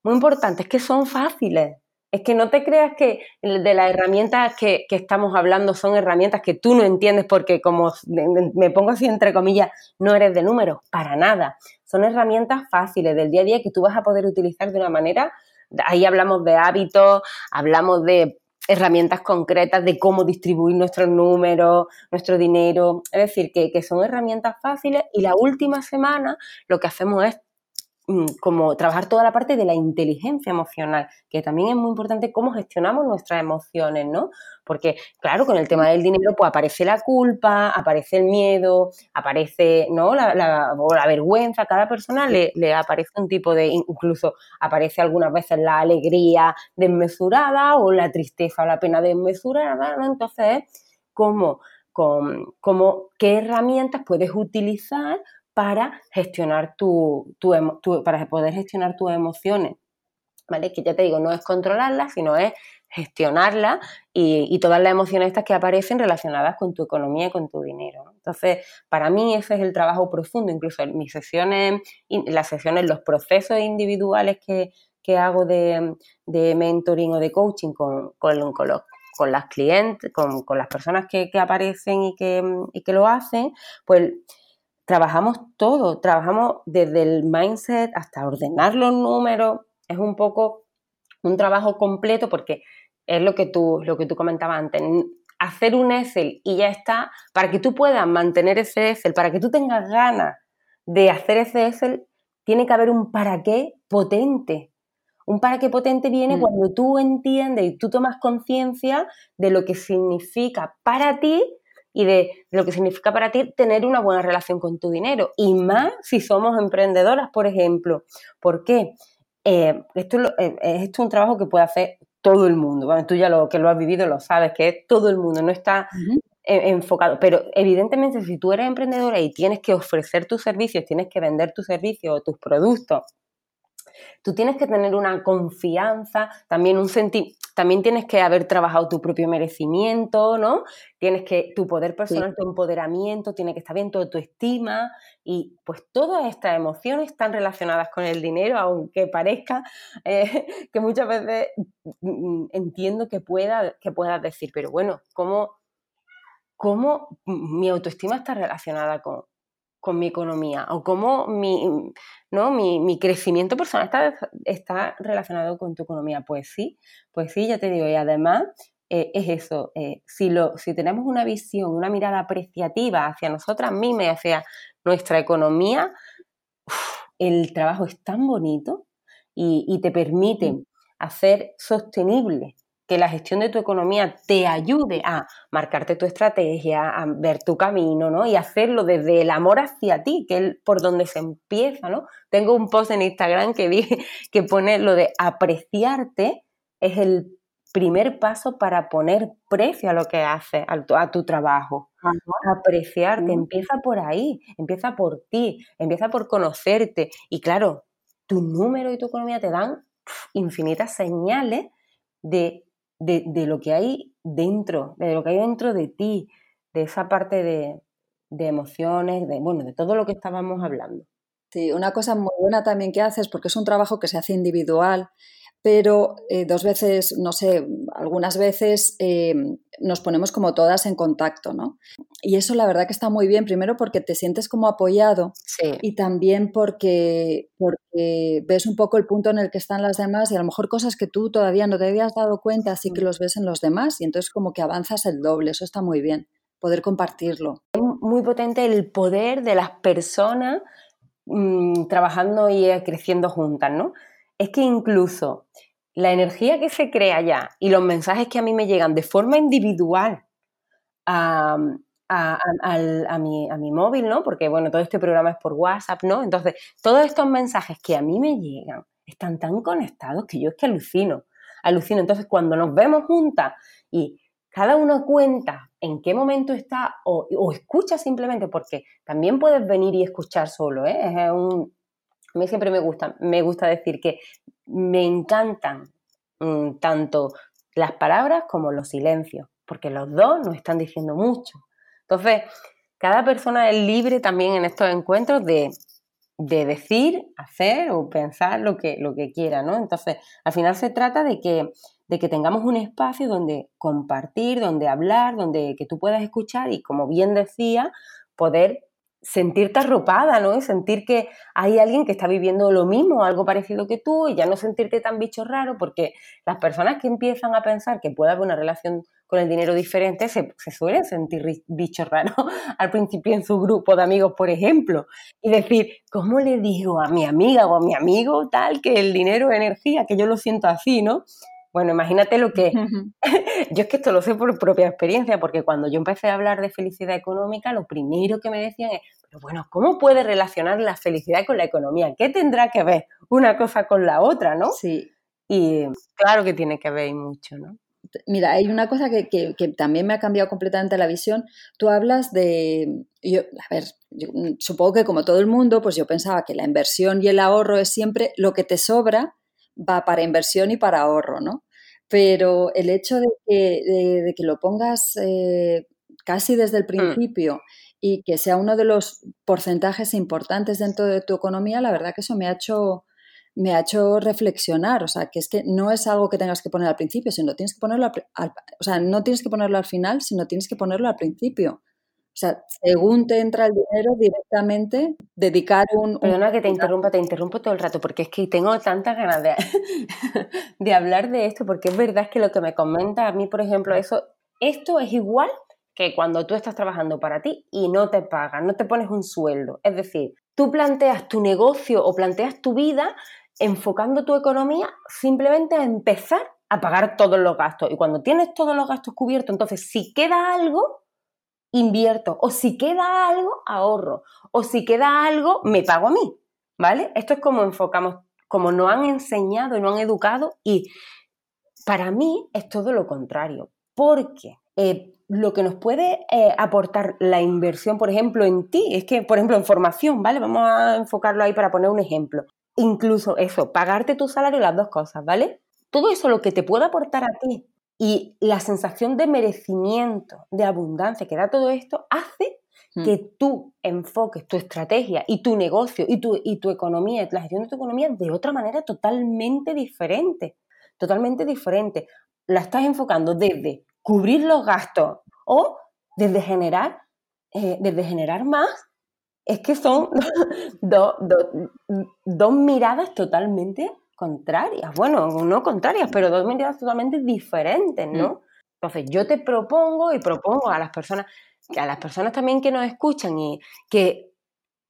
muy importante es que son fáciles. Es que no te creas que de las herramientas que, estamos hablando son herramientas que tú no entiendes porque, como me pongo así entre comillas, no eres de números, para nada. Son herramientas fáciles del día a día que tú vas a poder utilizar de una manera, ahí hablamos de hábitos, hablamos de herramientas concretas de cómo distribuir nuestros números, nuestro dinero. Es decir, que, que, son herramientas fáciles y la última semana lo que hacemos es como trabajar toda la parte de la inteligencia emocional, que también es muy importante cómo gestionamos nuestras emociones, ¿no? Porque, claro, con el tema del dinero, pues aparece la culpa, aparece el miedo, aparece, ¿no? La, la, la vergüenza, cada persona le, le, aparece un tipo de, incluso aparece algunas veces la alegría desmesurada o la tristeza o la pena desmesurada, ¿no? Entonces, ¿cómo, cómo, cómo, qué herramientas puedes utilizar para gestionar tu, para poder gestionar tus emociones. ¿Vale? Que ya te digo, no es controlarlas, sino es gestionarlas y, todas las emociones estas que aparecen relacionadas con tu economía y con tu dinero. Entonces, para mí ese es el trabajo profundo, incluso en mis sesiones, las sesiones, los procesos individuales que, hago de, mentoring o de coaching con, con, con, las clientes, con, las personas que, aparecen y que, y que lo hacen, pues trabajamos todo, trabajamos desde el mindset hasta ordenar los números, es un poco un trabajo completo porque es lo que tú, lo que tú comentabas antes, hacer un Excel y ya está, para que tú puedas mantener ese Excel, para que tú tengas ganas de hacer ese Excel, tiene que haber un para qué potente. Un para qué potente viene mm. cuando tú entiendes y tú tomas conciencia de lo que significa para ti y de, lo que significa para ti tener una buena relación con tu dinero. Y más si somos emprendedoras, por ejemplo. ¿Por qué? Eh, esto, eh, esto es un trabajo que puede hacer todo el mundo. tú ya lo que lo has vivido lo sabes, que es todo el mundo, no está enfocado. Pero evidentemente si tú eres emprendedora y tienes que ofrecer tus servicios, tienes que vender tus servicios o tus productos Tú tienes que tener una confianza, también un también tienes que haber trabajado tu propio merecimiento, ¿no? Tienes que tu poder personal, tu empoderamiento, tiene que estar bien toda tu estima y pues todas estas emociones están relacionadas con el dinero, aunque parezca [laughs] eh, que muchas veces mm, entiendo que pueda que puedas decir, pero bueno, ¿cómo, cómo mi autoestima está relacionada con, con mi economía o cómo mi, ¿no? mi, crecimiento personal está, está, relacionado con tu economía. Pues sí, pues sí, ya te digo, y además eh, es eso, eh, si, lo, si tenemos una visión, una mirada apreciativa hacia nosotras mismas y hacia nuestra economía, el trabajo es tan bonito y, y te permite mm. hacer sostenible que la gestión de tu economía te ayude a marcarte tu estrategia, a ver tu camino, ¿no? Y hacerlo desde el amor hacia ti, que es por donde se empieza, ¿no? Tengo un post en Instagram que vi [laughs] que pone lo de apreciarte es el primer paso para poner precio a lo que haces, a tu, trabajo. Apreciarte, empieza por ahí, empieza por ti, empieza por conocerte. Y claro, tu número y tu economía te dan infinitas señales de de, lo que hay dentro, de lo que hay dentro de ti, de esa parte de, emociones, de, bueno, de todo lo que estábamos hablando. Sí, una cosa muy buena también que haces, porque es un trabajo que se hace individual, pero eh, dos veces, no sé, algunas veces eh, nos ponemos como todas en contacto, ¿no? Y eso la verdad que está muy bien, primero porque te sientes como apoyado y también porque, porque ves un poco el punto en el que están las demás y a lo mejor cosas que tú todavía no te habías dado cuenta, así que los ves en los demás y entonces como que avanzas el doble, eso está muy bien, poder compartirlo. Es muy potente el poder de las personas mm, trabajando y creciendo juntas, ¿no? Es que incluso la energía que se crea ya y los mensajes que a mí me llegan de forma individual a, mi, a, mi, móvil, ¿no? Porque, bueno, todo este programa es por WhatsApp, ¿no? Entonces, todos estos mensajes que a mí me llegan están tan conectados que yo es que alucino, alucino. Entonces, cuando nos vemos juntas y cada uno cuenta en qué momento está o, o escucha simplemente, porque también puedes venir y escuchar solo, ¿eh? Es un, a mí siempre me gusta, me gusta decir que me encantan mm, tanto las palabras como los silencios, porque los dos nos están diciendo mucho. Entonces, cada persona es libre también en estos encuentros de, decir, hacer o pensar lo que, lo que quiera, ¿no? Entonces, al final se trata de que, de que tengamos un espacio donde compartir, donde hablar, donde que tú puedas escuchar y, como bien decía, poder sentirte arropada, ¿no? Y sentir que hay alguien que está viviendo lo mismo, algo parecido que tú, y ya no sentirte tan bicho raro, porque las personas que empiezan a pensar que puede haber una relación con el dinero diferente se, suelen sentir bicho raro [laughs] al principio en su grupo de amigos, por ejemplo, y decir, ¿cómo le digo a mi amiga o a mi amigo tal que el dinero es energía, que yo lo siento así, ¿no? Bueno, imagínate lo que... [laughs] [laughs] yo es que esto lo sé por propia experiencia, porque cuando yo empecé a hablar de felicidad económica, lo primero que me decían es, pero bueno, ¿cómo puede relacionar la felicidad con la economía? ¿Qué tendrá que ver una cosa con la otra, no? Sí. Y claro que tiene que ver mucho, ¿no? mira, hay una cosa que, también me ha cambiado completamente la visión. Tú hablas de, yo, a ver, mm, supongo que como todo el mundo, pues yo pensaba que la inversión y el ahorro es siempre lo que te sobra va para inversión y para ahorro, ¿no? Pero el hecho de que, lo pongas eh, casi desde el mm. principio y que sea uno de los porcentajes importantes dentro de tu economía, la verdad que eso me ha hecho me ha hecho reflexionar, o sea, que es que no es algo que tengas que poner al principio, sino tienes que ponerlo al, o sea, no tienes que ponerlo al final, sino tienes que ponerlo al principio. O sea, según te entra el dinero directamente, dedicar un... Perdona que te interrumpa, te interrumpo todo el rato, porque es que tengo tantas ganas de, [laughs] de hablar de esto, porque es verdad que lo que me comenta a mí, por ejemplo, eso, esto es igual que cuando tú estás trabajando para ti y no te pagan, no te pones un sueldo. Es decir, tú planteas tu negocio o planteas tu vida enfocando tu economía simplemente a empezar a pagar todos los gastos. Y cuando tienes todos los gastos cubiertos, entonces si queda algo, invierto. O si queda algo, ahorro. O si queda algo, me pago a mí. ¿Vale? Esto es como enfocamos, como nos han enseñado y nos han educado. Y para mí es todo lo contrario. Porque eh, lo que nos puede eh, aportar la inversión, por ejemplo, en ti, es que, por ejemplo, en formación, ¿vale? Vamos a enfocarlo ahí para poner un ejemplo incluso eso, pagarte tu salario, las dos cosas, ¿vale? Todo eso lo que te puede aportar a ti y la sensación de merecimiento, de abundancia que da todo esto, hace hmm. que tú enfoques tu estrategia y tu negocio y tu, y tu economía, la gestión de tu economía de otra manera totalmente diferente, totalmente diferente. La estás enfocando desde cubrir los gastos o desde generar, eh, desde generar más es que son [laughs] dos miradas totalmente contrarias. Bueno, no contrarias, pero dos miradas totalmente diferentes, ¿no? Mm. Entonces, yo te propongo y propongo a las personas, a las personas también que nos escuchan y que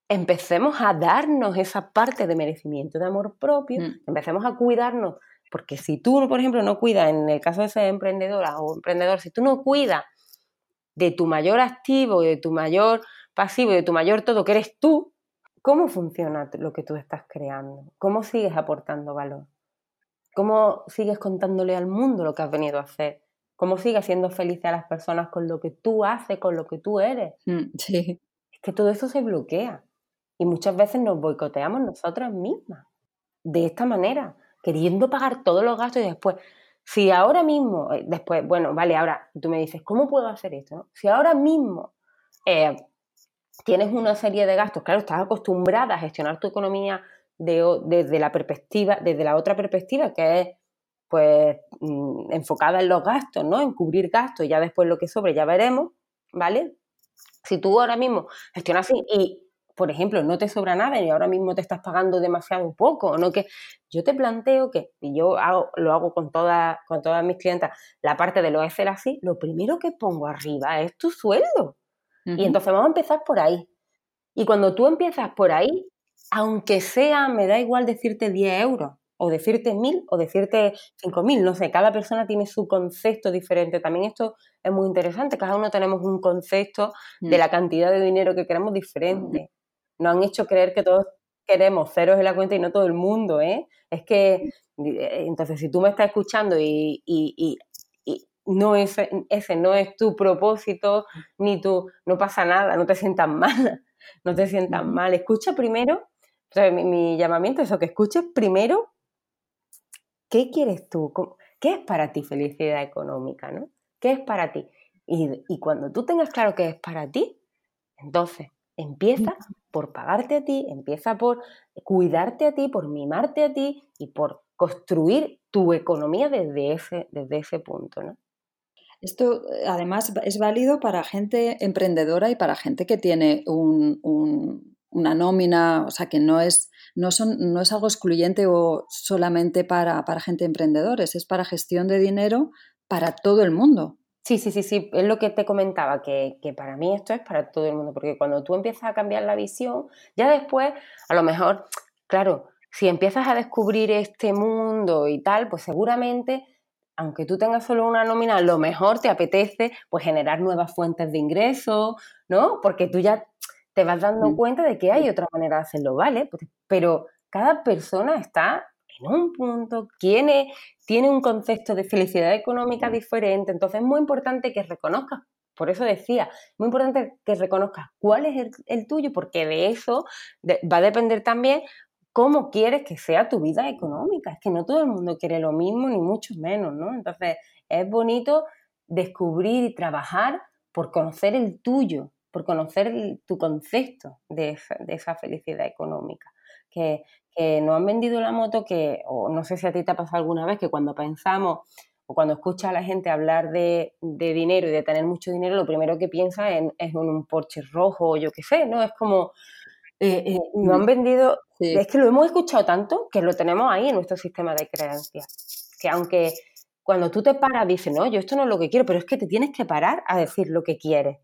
empecemos a darnos esa parte de merecimiento, de amor propio, mm. empecemos a cuidarnos, porque si tú, por ejemplo, no cuidas, en el caso de ser emprendedora o emprendedor, si tú no cuidas de tu mayor activo y de tu mayor pasivo y de tu mayor todo, que eres tú, ¿cómo funciona lo que tú estás creando? ¿Cómo sigues aportando valor? ¿Cómo sigues contándole al mundo lo que has venido a hacer? ¿Cómo sigues siendo feliz a las personas con lo que tú haces, con lo que tú eres? Mm, [laughs] sí. Es que todo eso se bloquea. Y muchas veces nos boicoteamos nosotras mismas. De esta manera, queriendo pagar todos los gastos y después, si ahora mismo, eh, después, bueno, vale, ahora tú me dices, ¿cómo puedo hacer esto? Si ahora mismo eh, tienes una serie de gastos, claro, estás acostumbrada a gestionar tu economía desde la perspectiva, desde la otra perspectiva, que es pues mm, enfocada en los gastos, ¿no? En cubrir gastos ya después lo que sobre ya veremos, ¿vale? Si tú ahora mismo gestionas así y, por ejemplo, no te sobra nada y ahora mismo te estás pagando demasiado poco, ¿no? Que yo te planteo que, y yo hago, lo hago con, todas con todas mis clientas, la parte de lo hacer así, lo primero que pongo arriba es tu sueldo. Y entonces vamos a empezar por ahí. Y cuando tú empiezas por ahí, aunque sea, me da igual decirte 10 euros, o decirte 1000, o decirte 5000, no sé, cada persona tiene su concepto diferente. También esto es muy interesante, cada uno tenemos un concepto de mm. la cantidad de dinero que queremos diferente. Nos han hecho creer que todos queremos ceros en la cuenta y no todo el mundo, ¿eh? Es que, eh, entonces, si tú me estás escuchando y, y no ese, ese no es tu propósito, ni tú, no pasa nada, no te sientas mal, [laughs] no te sientas mal. Escucha primero, mi, llamamiento es eso, que escuches primero qué quieres tú, qué es para ti felicidad económica, ¿no? ¿Qué es para ti? Y, y cuando tú tengas claro qué es para ti, entonces empieza por pagarte a ti, empieza por cuidarte a ti, por mimarte a ti y por construir tu economía desde ese, desde ese punto, ¿no? Esto eh, además es válido para gente emprendedora y para gente que tiene una nómina, o sea, que no es, no son, no es algo excluyente o solamente para, gente emprendedores, es para gestión de dinero para todo el mundo. Sí, sí, sí, sí, es lo que te comentaba, que, que, para mí esto es para todo el mundo, porque cuando tú empiezas a cambiar la visión, ya después, a lo mejor, claro, si empiezas a descubrir este mundo y tal, pues seguramente aunque tú tengas solo una nómina, a lo mejor te apetece pues generar nuevas fuentes de ingresos, ¿no? Porque tú ya te vas dando mm. cuenta de que hay otra manera de hacerlo, ¿vale? Pues, pero cada persona está un punto, tiene, tiene un concepto de felicidad económica diferente, entonces es muy importante que reconozcas, por eso decía, muy importante que reconozcas cuál es el, tuyo, porque de eso va a depender también cómo quieres que sea tu vida económica. Es que no todo el mundo quiere lo mismo, ni mucho menos, ¿no? Entonces es bonito descubrir y trabajar por conocer el tuyo, por conocer tu concepto de esa, felicidad económica. Que, que nos han vendido la moto que, o no sé si a ti te ha pasado alguna vez, que cuando pensamos o cuando escucha a la gente hablar de, dinero y de tener mucho dinero, lo primero que piensa es en un Porsche rojo o yo qué sé, ¿no? Es como, eh, eh, han mm. vendido, es que lo hemos escuchado tanto que lo tenemos ahí en nuestro sistema de creencias, que aunque cuando tú te paras dices, no, yo esto no es lo que quiero, pero es que te tienes que parar a decir lo que quieres.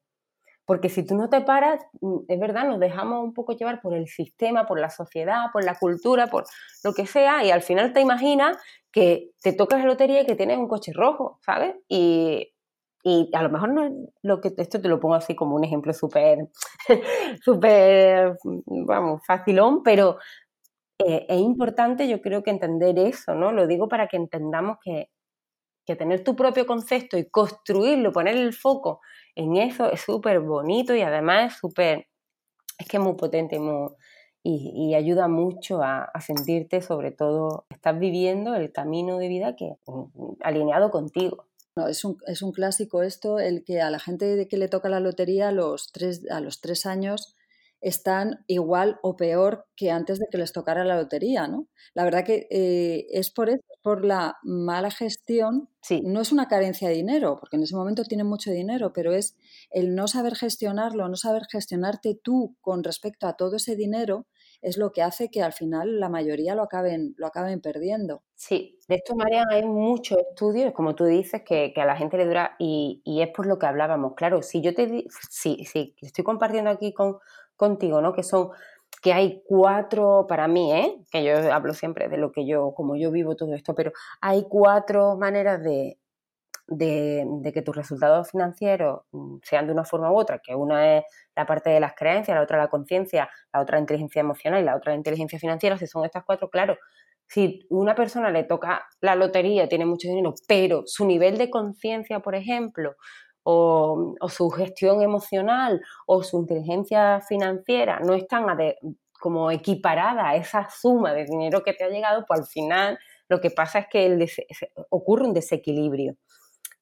Porque si tú no te paras, mm, es verdad, nos dejamos un poco llevar por el sistema, por la sociedad, por la cultura, por lo que sea, y al final te imaginas que te tocas la lotería y que tienes un coche rojo, ¿sabes? Y, a lo mejor no es lo que esto te lo pongo así como un ejemplo súper, [laughs] súper, vamos, facilón, pero eh, es importante yo creo que entender eso, ¿no? Lo digo para que entendamos que, que tener tu propio concepto y construirlo, poner el foco en eso es súper bonito y además es súper, es que es muy potente y, ayuda mucho a, sentirte, sobre todo, estás viviendo el camino de vida que mm, alineado contigo. No, es, un, es un clásico esto, el que a la gente que le toca la lotería a los tres, a los tres años están igual o peor que antes de que les tocara la lotería, ¿no? La verdad que eh, es por eso, por la mala gestión. Sí. No es una carencia de dinero, porque en ese momento tienen mucho dinero, pero es el no saber gestionarlo, no saber gestionarte tú con respecto a todo ese dinero, es lo que hace que al final la mayoría lo acaben, lo acaben perdiendo. Sí, de esto, María, hay muchos estudios, como tú dices, que, a la gente le dura, y, y, es por lo que hablábamos. Claro, si yo te sí, sí, estoy compartiendo aquí con, contigo, ¿no? Que son, que hay cuatro, para mí, ¿eh? Que yo hablo siempre de lo que yo, como yo vivo todo esto, pero hay cuatro maneras de, de, que tus resultados financieros mm, sean de una forma u otra, que una es la parte de las creencias, la otra la conciencia, la otra la inteligencia emocional y la otra la inteligencia financiera, si son estas cuatro, claro, si una persona le toca la lotería, tiene mucho dinero, pero su nivel de conciencia, por ejemplo, o, su gestión emocional o su inteligencia financiera no están como equiparada a esa suma de dinero que te ha llegado, pues al final lo que pasa es que ocurre un desequilibrio,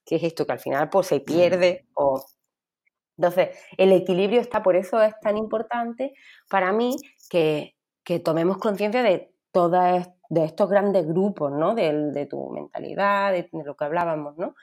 que es esto, que al final pues se pierde o... Entonces, el equilibrio está, por eso es tan importante para mí que, tomemos conciencia de todos de estos grandes grupos, ¿no? De, de tu mentalidad, de, de, lo que hablábamos, ¿no?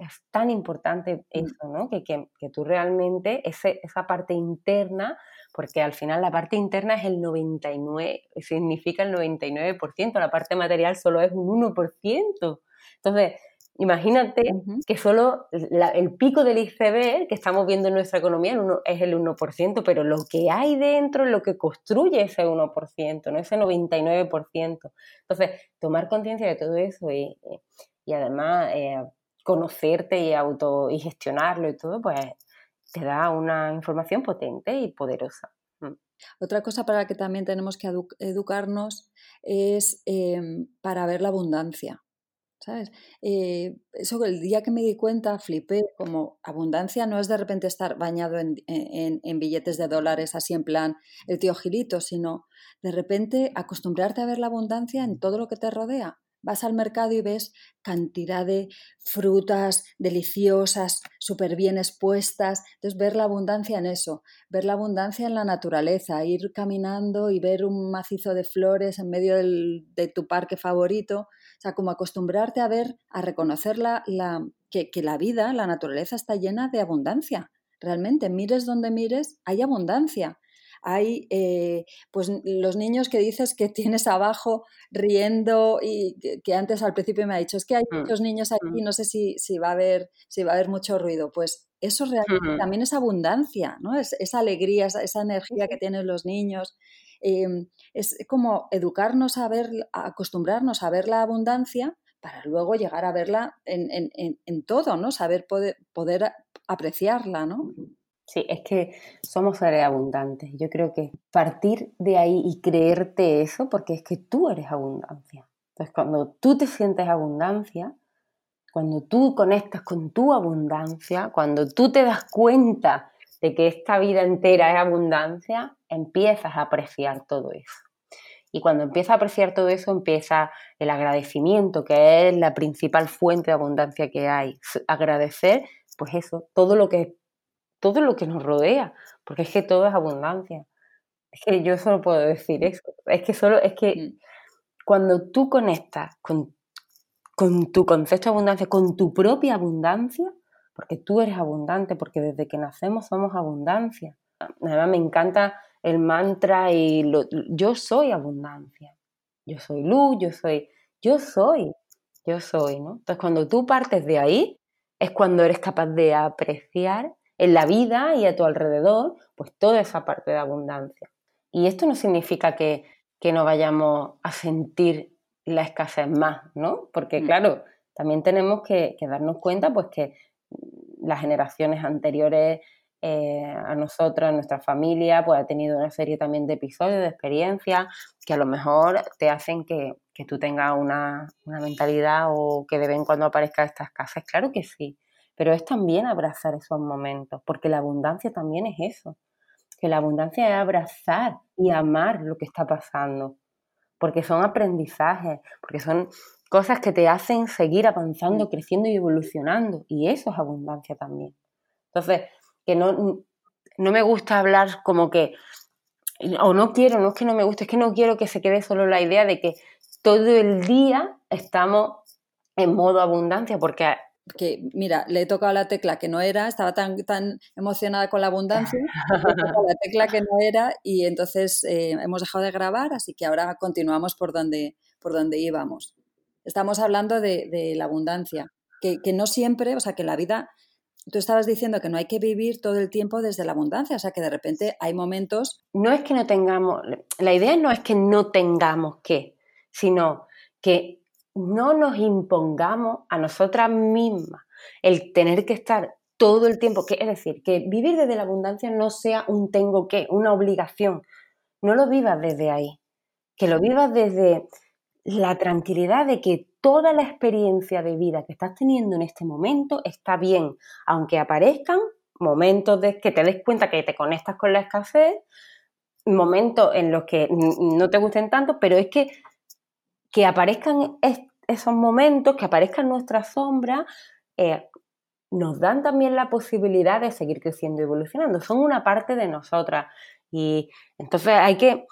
es tan importante mm. eso, ¿no? Que, que, tú realmente, ese, esa parte interna, porque al final la parte interna es el 99, significa el 99%, la parte material solo es un 1%. Entonces, imagínate que solo el pico del ICB que estamos viendo en nuestra economía es el 1%, pero lo que hay dentro es lo que construye ese 1%, ¿no? ese 99%. Entonces, tomar conciencia de todo eso y, y además... Eh, conocerte y auto y gestionarlo y todo, pues te da una información potente y poderosa. Mm. Otra cosa para la que también tenemos que educarnos es em, para ver la abundancia. ¿Sabes? Eh, eso el día que me di cuenta flipé, como abundancia no es de repente estar bañado en, en, billetes de dólares así en plan el tío Gilito, sino de repente acostumbrarte a ver la abundancia en todo lo que te rodea. Vas al mercado y ves cantidad de frutas deliciosas, súper bien expuestas. Entonces, ver la abundancia en eso, ver la abundancia en la naturaleza, ir caminando y ver un macizo de flores en medio de tu parque favorito. O sea, como acostumbrarte a ver, a reconocer la, que, que la vida, la naturaleza está llena de abundancia. Realmente, mires donde mires, hay abundancia hay eh, pues los niños que dices que tienes abajo riendo y que, antes al principio me ha dicho, es que hay mm, muchos niños aquí, mm. no sé si, si, va a haber, si va a haber mucho ruido. Pues eso realmente también es abundancia, ¿no? Es, esa alegría, esa, energía que tienen los niños. Em, es como educarnos a ver, acostumbrarnos a ver la abundancia para luego llegar a verla en, todo, ¿no? Saber poder, poder apreciarla, ¿no? Sí, es que somos seres abundantes. Yo creo que partir de ahí y creerte eso, porque es que tú eres abundancia. Entonces, cuando tú te sientes abundancia, cuando tú conectas con tu abundancia, cuando tú te das cuenta de que esta vida entera es abundancia, empiezas a apreciar todo eso. Y cuando empiezas a apreciar todo eso, empieza el agradecimiento, que es la principal fuente de abundancia que hay. Agradecer, pues eso, todo lo que, todo lo que nos rodea, porque es que todo es abundancia. Es que yo solo puedo decir eso. Es que solo, es que mm. cuando tú conectas con, con tu concepto de abundancia, con tu propia abundancia, porque tú eres abundante, porque desde que nacemos somos abundancia. Además me encanta el mantra y lo, yo soy abundancia. Yo soy luz, yo soy, yo soy, yo soy, ¿no? Entonces cuando tú partes de ahí es cuando eres capaz de apreciar en la vida y a tu alrededor pues toda esa parte de abundancia. Y esto no significa que, no vayamos a sentir la escasez más, ¿no? Porque mm. claro, también tenemos que, que darnos cuenta pues que las generaciones anteriores eh, a nosotros, a nuestra familia, pues ha tenido una serie también de episodios, de experiencias que a lo mejor te hacen que, tú tengas una, mentalidad o que de vez en cuando aparezca estas casas. Claro que sí, pero es también abrazar esos momentos, porque la abundancia también es eso, que la abundancia es abrazar y amar lo que está pasando, porque son aprendizajes, porque son cosas que te hacen seguir avanzando, creciendo y evolucionando, y eso es abundancia también. Entonces, no, no me gusta hablar como que, o no quiero, no es que no me guste, es que no quiero que se quede solo la idea de que todo el día estamos en modo abundancia, porque que mira, le he tocado la tecla que no era, estaba tan, tan emocionada con la abundancia, la tecla que no era y entonces eh, hemos dejado de grabar, así que ahora continuamos por donde, por donde íbamos. Estamos hablando de, de la abundancia, que, que, no siempre, o sea, que la vida tú estabas diciendo que no hay que vivir todo el tiempo desde la abundancia, o sea que de repente hay momentos... No es que no tengamos, la idea no es que no tengamos que, sino que no nos impongamos a nosotras mismas el tener que estar todo el tiempo, que, es decir, que vivir desde la abundancia no sea un tengo que, una obligación, no lo vivas desde ahí, que lo vivas desde la tranquilidad de que toda la experiencia de vida que estás teniendo en este momento está bien, aunque aparezcan momentos de que te des cuenta que te conectas con la escasez, momentos en los que no te gusten tanto, pero es que que aparezcan esos momentos, que aparezcan nuestras sombras, eh, nos dan también la posibilidad de seguir creciendo y evolucionando. Son una parte de nosotras. Y entonces hay que,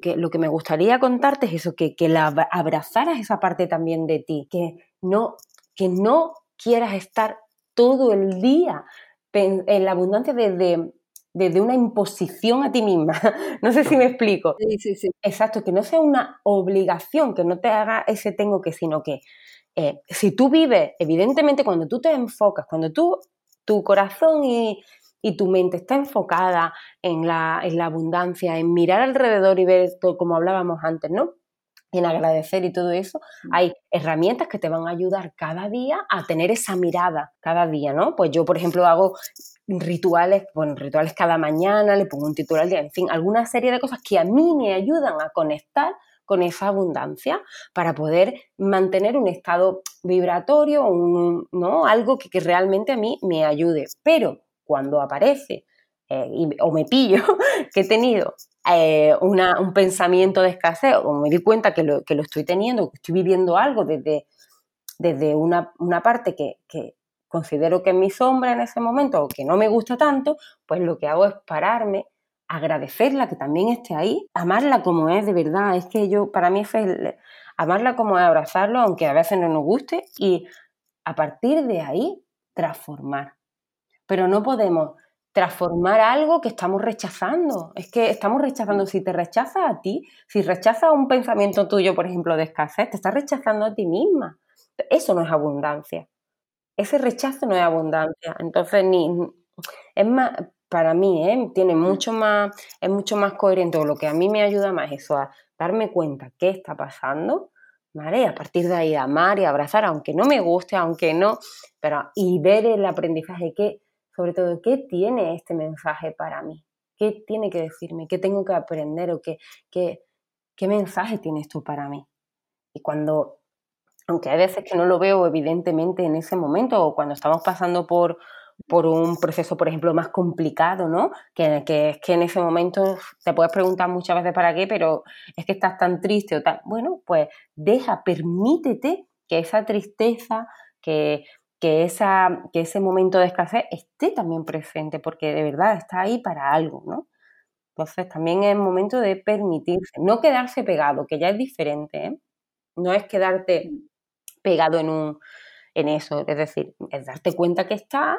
que lo que me gustaría contarte es eso, que, que la, abrazaras esa parte también de ti, que no, que no quieras estar todo el día en la abundancia desde, desde una imposición a ti misma. [laughs] no sé si me explico. Sí, sí, sí. Exacto, que no sea una obligación, que no te haga ese tengo que, sino que eh, si tú vives, evidentemente cuando tú te enfocas, cuando tú, tu corazón y, y tu mente está enfocada en la, en la abundancia, en mirar alrededor y ver todo como hablábamos antes, ¿no? en agradecer y todo eso, mm. hay herramientas que te van a ayudar cada día a tener esa mirada cada día, ¿no? Pues yo, por ejemplo, hago rituales, bueno, rituales cada mañana, le pongo un título al día, en fin, alguna serie de cosas que a mí me ayudan a conectar con esa abundancia para poder mantener un estado vibratorio, ¿no? Algo que, que realmente a mí me ayude. Pero cuando aparece eh, o me pillo [laughs] que he tenido eh, un pensamiento de escasez o me di cuenta que lo, que lo estoy teniendo, que estoy viviendo algo desde, desde una, parte que, considero que es mi sombra en ese momento o que no me gusta tanto, pues lo que hago es pararme, agradecerla que también esté ahí, amarla como es de verdad. Es que yo, para mí es amarla como es, abrazarlo, aunque a veces no nos guste, y a partir de ahí transformar. Pero no podemos transformar algo que estamos rechazando. Es que estamos rechazando, si te rechazas a ti, si rechazas un pensamiento tuyo, por ejemplo, de escasez, te estás rechazando a ti misma. Eso no es abundancia. Ese rechazo no es abundancia. Entonces, ni, es más, para mí, ¿eh? tiene mucho más, es mucho más coherente, lo que a mí me ayuda más eso, a darme cuenta qué está pasando, ¿vale? a partir de ahí amar y abrazar, aunque no me guste, aunque no, pero y ver el aprendizaje que sobre todo, ¿qué tiene este mensaje para mí? ¿Qué tiene que decirme? ¿Qué tengo que aprender? ¿O qué, qué, qué mensaje tiene esto para mí? Y cuando, aunque hay veces que no lo veo evidentemente en ese momento o cuando estamos pasando por, por un proceso, por ejemplo, más complicado, ¿no? Que, que, es que en ese momento te puedes preguntar muchas veces para qué, pero es que estás tan triste o tal. Bueno, pues deja, permítete que esa tristeza, que, que, esa, que ese momento de escasez esté también presente, porque de verdad está ahí para algo, ¿no? Entonces también es momento de permitirse, no quedarse pegado, que ya es diferente, ¿eh? No es quedarte pegado en, un, en eso, es decir, es darte cuenta que está,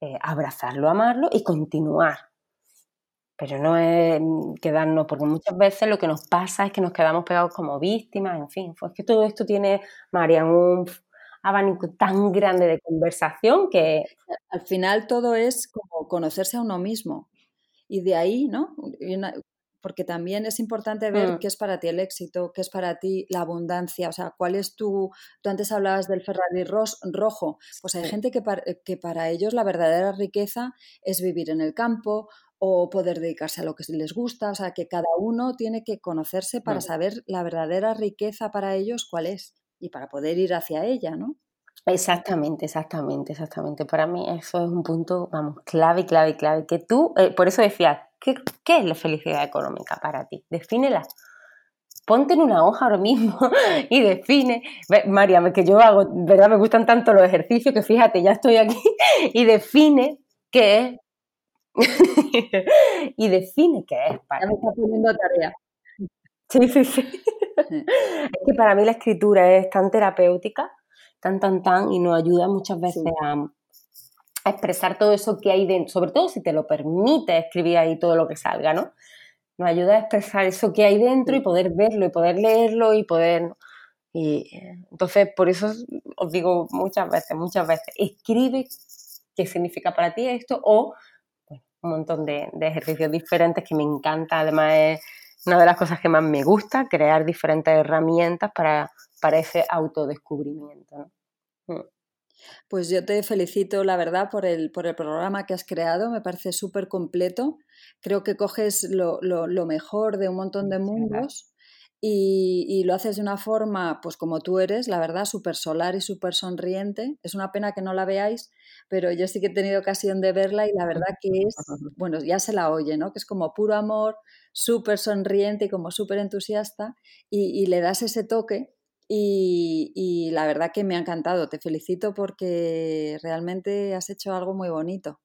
eh, abrazarlo, amarlo y continuar. Pero no es quedarnos, porque muchas veces lo que nos pasa es que nos quedamos pegados como víctimas, en fin, pues que todo esto tiene, Marian, un abanico tan grande de conversación que... Al final todo es como conocerse a uno mismo. Y de ahí, ¿no? porque también es importante ver mm. qué es para ti el éxito, qué es para ti la abundancia, o sea, cuál es tu... Tú antes hablabas del Ferrari rojo, pues hay gente que para, que para ellos la verdadera riqueza es vivir en el campo o poder dedicarse a lo que les gusta, o sea, que cada uno tiene que conocerse para mm. saber la verdadera riqueza para ellos cuál es y para poder ir hacia ella, ¿no? Exactamente, exactamente, exactamente. Para mí eso es un punto, vamos, clave, clave, clave. Que tú, eh, por eso decía, ¿qué, ¿qué, es la felicidad económica para ti? Defínela. Ponte en una hoja ahora mismo [laughs] y define. María, que yo hago, ¿verdad? Me gustan tanto los ejercicios que fíjate, ya estoy aquí [laughs] y define qué es. [laughs] y define qué es para Ya me está poniendo tarea. Sí, sí, sí. [laughs] es que para mí la escritura es tan terapéutica tan, tan, tan, y nos ayuda muchas veces a, expresar todo eso que hay dentro, sobre todo si te lo permite escribir ahí todo lo que salga, ¿no? Nos ayuda a expresar eso que hay dentro y poder verlo y poder leerlo y poder... Y entonces, por eso os digo muchas veces, muchas veces, escribe qué significa para ti esto o un montón de, ejercicios diferentes que me encanta, además es una de las cosas que más me gusta, crear diferentes herramientas para para ese autodescubrimiento. Mm. Pues yo te felicito, la verdad, por el, por el programa que has creado. Me parece súper completo. Creo que coges lo, mejor de un montón de mundos y, y, lo haces de una forma, pues como tú eres, la verdad, súper solar y súper sonriente. Es una pena que no la veáis, pero yo sí que he tenido ocasión de verla y la verdad que es, [laughs] bueno, ya se la oye, ¿no? Que es como puro amor, súper sonriente y como súper entusiasta y, y le das ese toque y, la verdad que me ha encantado. Te felicito porque realmente has hecho algo muy bonito.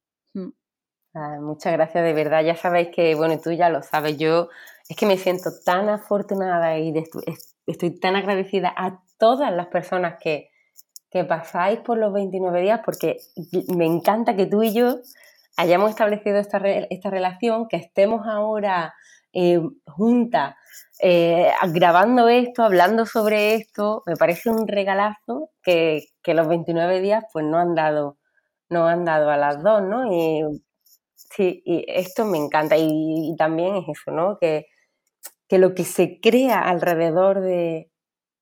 Ah, muchas gracias, de verdad. Ya sabéis que, bueno, tú ya lo sabes, yo es que me siento tan afortunada y estoy tan agradecida a todas las personas que, que pasáis por los 29 días porque me encanta que tú y yo hayamos establecido esta, esta relación, que estemos ahora eh, juntas eh, grabando esto, hablando sobre esto, me parece un regalazo que, los 29 días pues no han dado, no han dado a las dos, ¿no? Sí, y esto me encanta y, también es eso, ¿no? Que, que, lo que se crea alrededor de,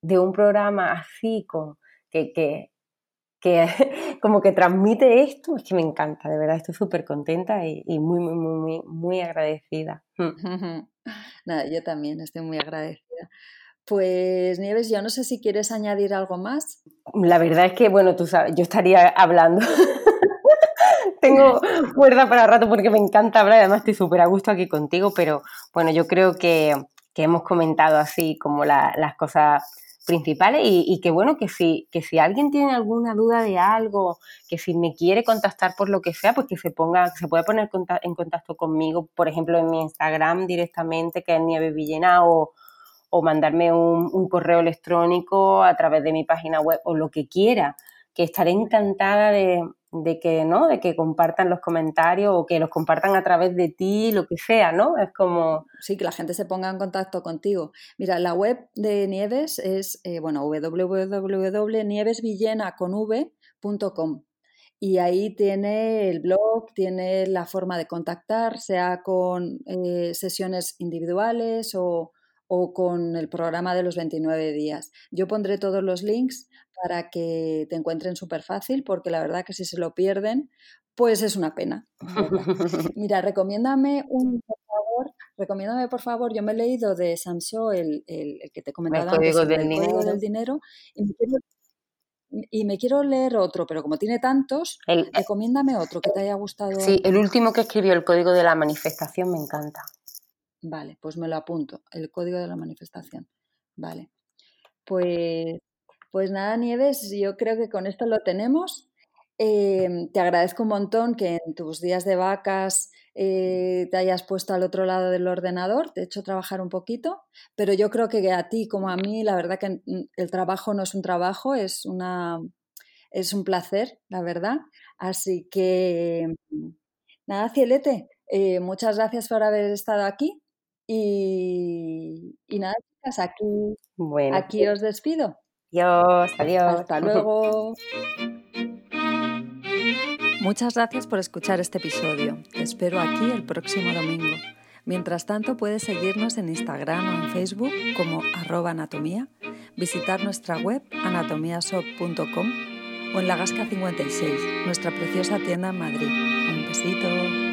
un programa así, con, que, que, que [laughs] como que transmite esto, es que me encanta, de verdad, estoy súper contenta y, y, muy, muy, muy, muy agradecida. [laughs] Nada, yo también estoy muy agradecida. Pues Nieves, yo no sé si quieres añadir algo más. La verdad es que, bueno, tú sabes, yo estaría hablando. [laughs] Tengo [laughs] cuerda para rato porque me encanta hablar, además estoy súper a gusto aquí contigo, pero bueno, yo creo que, hemos comentado así como las cosas principales y, que bueno, que si, que si alguien tiene alguna duda de algo, que si me quiere contactar por lo que sea, pues que se ponga, que se puede poner en contacto conmigo, por ejemplo, en mi Instagram directamente, que es Nieve Villena, o, o mandarme un, un, correo electrónico a través de mi página web o lo que quiera, que estaré encantada de, de que, ¿no? De que compartan los comentarios o que los compartan a través de ti, lo que sea, ¿no? Es como... Sí, que la gente se ponga en contacto contigo. Mira, la web de Nieves es, eh, bueno, www.nievesvillena.com y ahí tiene el blog, tiene la forma de contactar, sea con eh, sesiones individuales o, o con el programa de los 29 días. Yo pondré todos los links para que te encuentren súper fácil, porque la verdad que si se lo pierden, pues es una pena. [laughs] Mira, recomiéndame un, por favor, recomiéndame por favor, yo me he leído de Samso el, el, que te comentaba el código, del, el dinero. código del dinero y me, quiero, leer otro, pero como tiene tantos, recomiéndame otro que te haya gustado. Sí, el último que escribió, el código de la manifestación, me encanta. Vale, pues me lo apunto, el código de la manifestación. Vale. Pues, pues nada, Nieves, yo creo que con esto lo tenemos. Em, te agradezco un montón que en tus días de vacas eh, te hayas puesto al otro lado del ordenador, te he hecho trabajar un poquito, pero yo creo que a ti como a mí, la verdad que el trabajo no es un trabajo, es, una, es un placer, la verdad. Así que, nada, Cielete, eh, muchas gracias por haber estado aquí y, nada, chicas, aquí, aquí os despido. Adiós, adiós. Hasta luego. Muchas gracias por escuchar este episodio. Te espero aquí el próximo domingo. Mientras tanto, puedes seguirnos en Instagram o en Facebook como arroba anatomía, visitar nuestra web anatomiasop.com o en La Gasca 56, nuestra preciosa tienda en Madrid. Un besito.